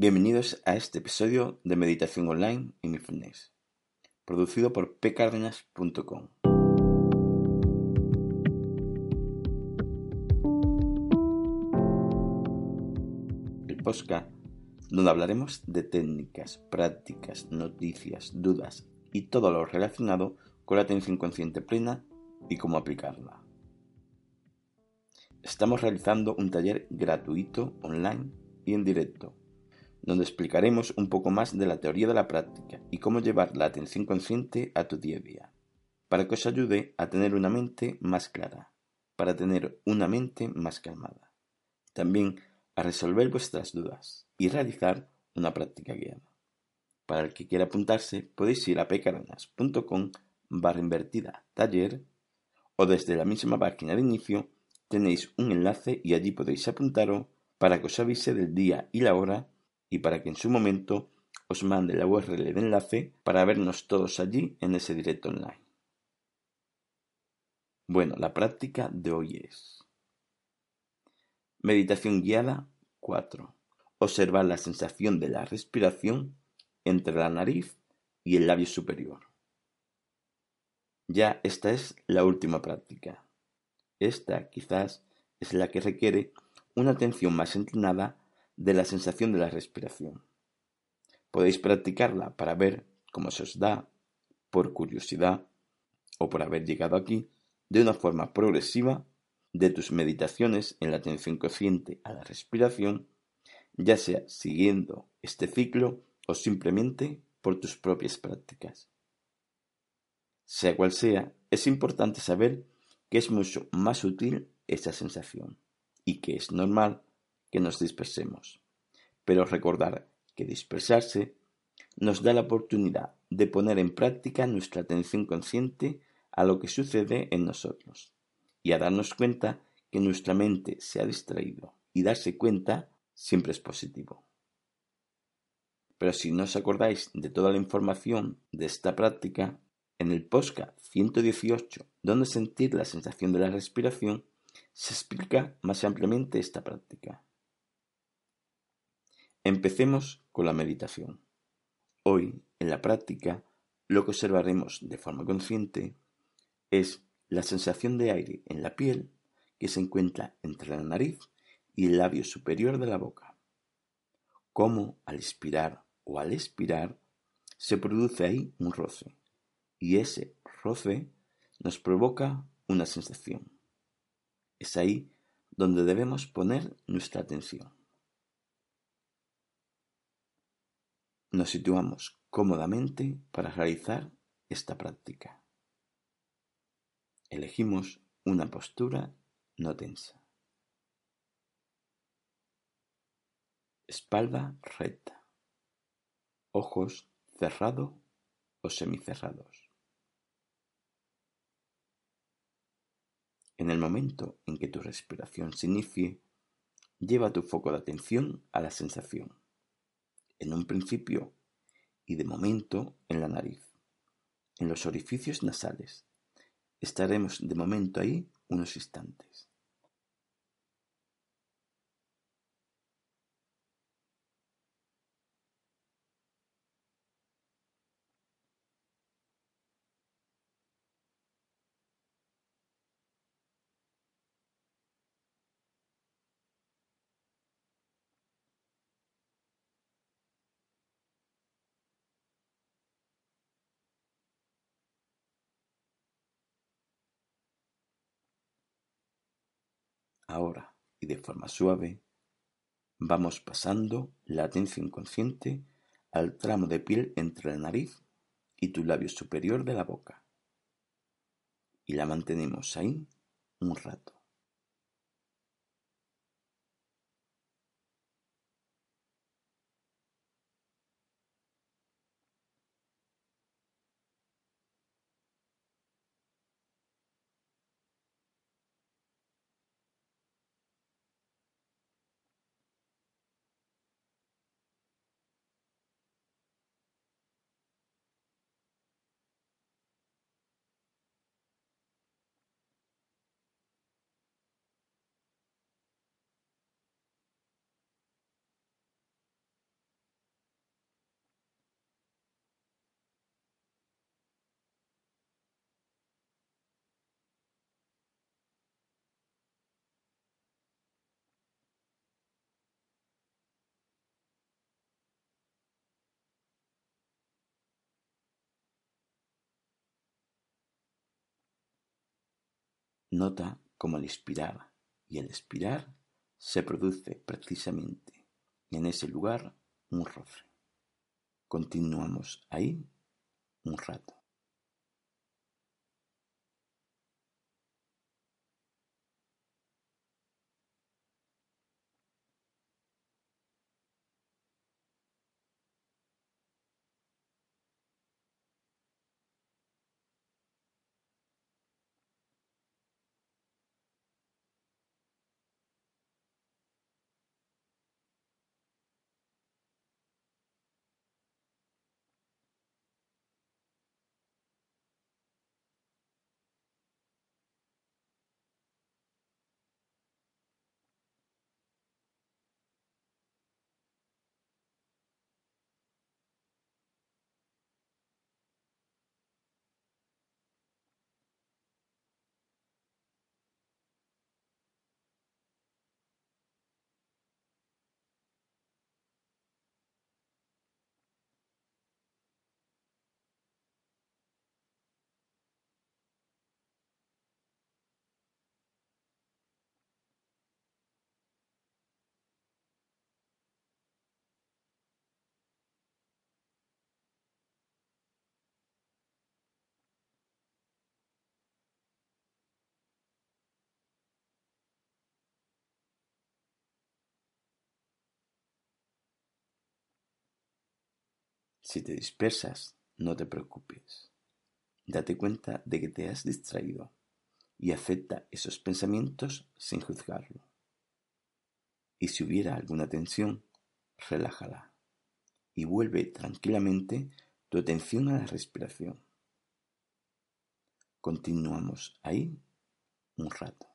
Bienvenidos a este episodio de Meditación Online en Mindfulness, producido por pcardenas.com. El podcast donde hablaremos de técnicas, prácticas, noticias, dudas y todo lo relacionado con la atención consciente plena y cómo aplicarla. Estamos realizando un taller gratuito online y en directo donde explicaremos un poco más de la teoría de la práctica y cómo llevar la atención consciente a tu día a día, para que os ayude a tener una mente más clara, para tener una mente más calmada, también a resolver vuestras dudas y realizar una práctica guiada. Para el que quiera apuntarse, podéis ir a pecaranas.com barra invertida taller o desde la misma página de inicio tenéis un enlace y allí podéis apuntaros para que os avise del día y la hora y para que en su momento os mande la URL de enlace para vernos todos allí en ese directo online. Bueno, la práctica de hoy es Meditación guiada 4. Observar la sensación de la respiración entre la nariz y el labio superior. Ya esta es la última práctica. Esta quizás es la que requiere una atención más entrenada de la sensación de la respiración. Podéis practicarla para ver cómo se os da, por curiosidad o por haber llegado aquí, de una forma progresiva de tus meditaciones en la atención consciente a la respiración, ya sea siguiendo este ciclo o simplemente por tus propias prácticas. Sea cual sea, es importante saber que es mucho más útil esa sensación y que es normal que nos dispersemos. Pero recordar que dispersarse nos da la oportunidad de poner en práctica nuestra atención consciente a lo que sucede en nosotros y a darnos cuenta que nuestra mente se ha distraído y darse cuenta siempre es positivo. Pero si no os acordáis de toda la información de esta práctica, en el POSCA 118, donde sentir la sensación de la respiración, se explica más ampliamente esta práctica. Empecemos con la meditación. Hoy, en la práctica, lo que observaremos de forma consciente es la sensación de aire en la piel que se encuentra entre la nariz y el labio superior de la boca. Cómo al inspirar o al expirar se produce ahí un roce y ese roce nos provoca una sensación. Es ahí donde debemos poner nuestra atención. Nos situamos cómodamente para realizar esta práctica. Elegimos una postura no tensa. Espalda recta. Ojos cerrados o semicerrados. En el momento en que tu respiración se inicie, lleva tu foco de atención a la sensación en un principio y de momento en la nariz, en los orificios nasales. Estaremos de momento ahí unos instantes. Ahora, y de forma suave, vamos pasando la atención consciente al tramo de piel entre la nariz y tu labio superior de la boca. Y la mantenemos ahí un rato. Nota cómo al inspirar y al expirar se produce precisamente en ese lugar un roce. Continuamos ahí un rato. Si te dispersas, no te preocupes. Date cuenta de que te has distraído y acepta esos pensamientos sin juzgarlo. Y si hubiera alguna tensión, relájala y vuelve tranquilamente tu atención a la respiración. Continuamos ahí un rato.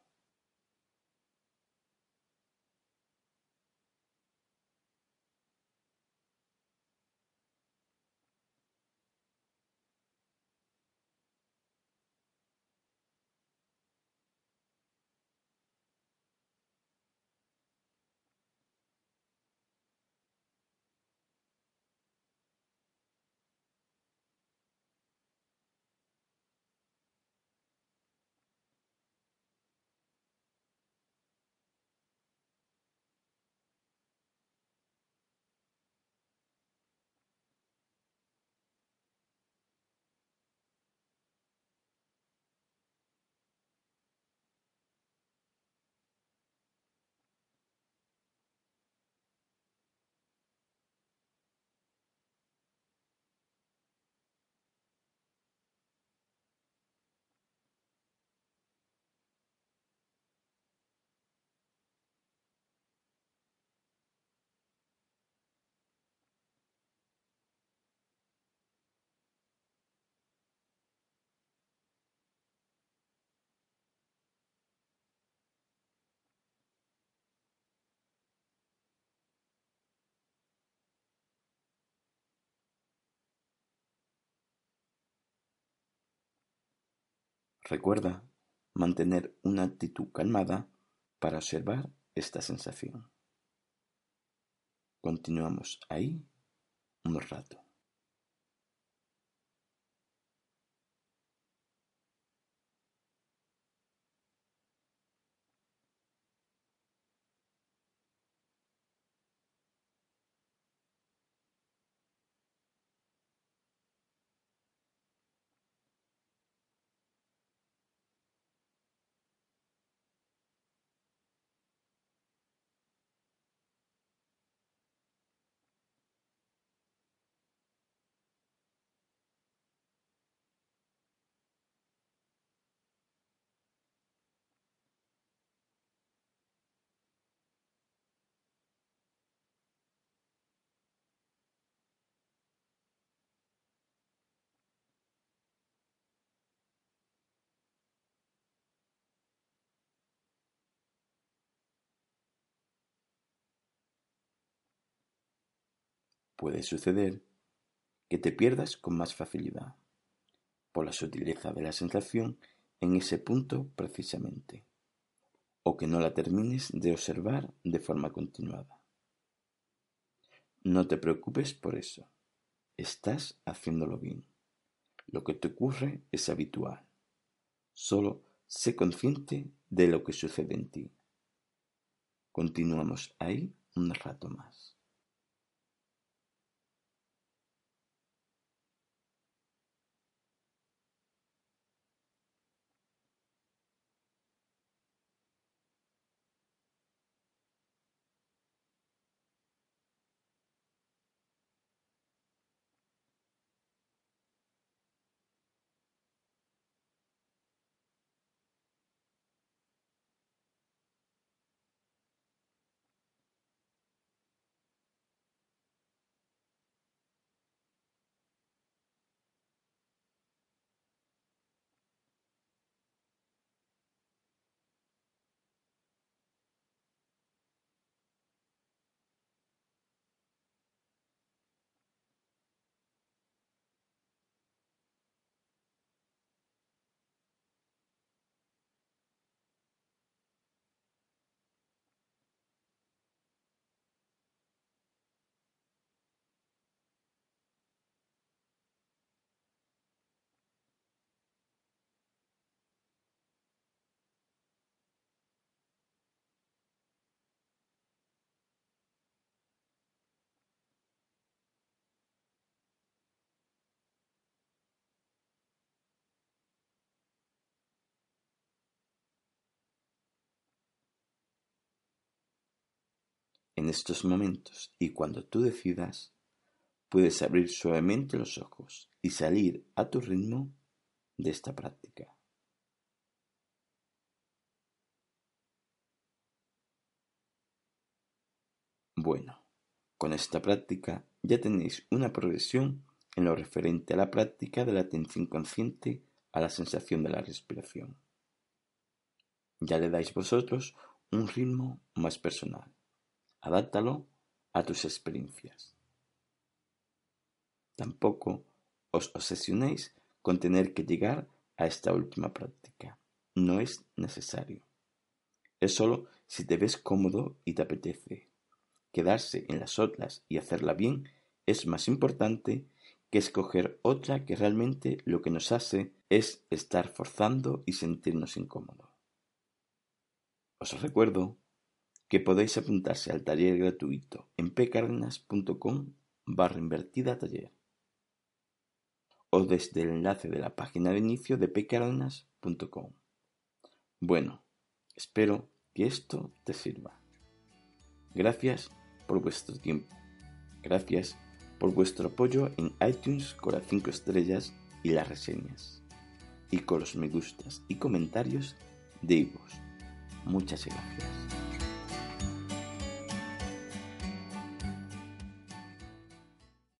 Recuerda mantener una actitud calmada para observar esta sensación. Continuamos ahí un rato. Puede suceder que te pierdas con más facilidad, por la sutileza de la sensación en ese punto precisamente, o que no la termines de observar de forma continuada. No te preocupes por eso, estás haciéndolo bien. Lo que te ocurre es habitual. Solo sé consciente de lo que sucede en ti. Continuamos ahí un rato más. En estos momentos y cuando tú decidas, puedes abrir suavemente los ojos y salir a tu ritmo de esta práctica. Bueno, con esta práctica ya tenéis una progresión en lo referente a la práctica de la atención consciente a la sensación de la respiración. Ya le dais vosotros un ritmo más personal. Adáptalo a tus experiencias. Tampoco os obsesionéis con tener que llegar a esta última práctica. No es necesario. Es solo si te ves cómodo y te apetece. Quedarse en las otras y hacerla bien es más importante que escoger otra que realmente lo que nos hace es estar forzando y sentirnos incómodos. Os recuerdo que podéis apuntarse al taller gratuito en pcardenas.com barra invertida taller o desde el enlace de la página de inicio de pcardenas.com. Bueno, espero que esto te sirva. Gracias por vuestro tiempo. Gracias por vuestro apoyo en iTunes con las 5 estrellas y las reseñas. Y con los me gustas y comentarios de vos. Muchas gracias.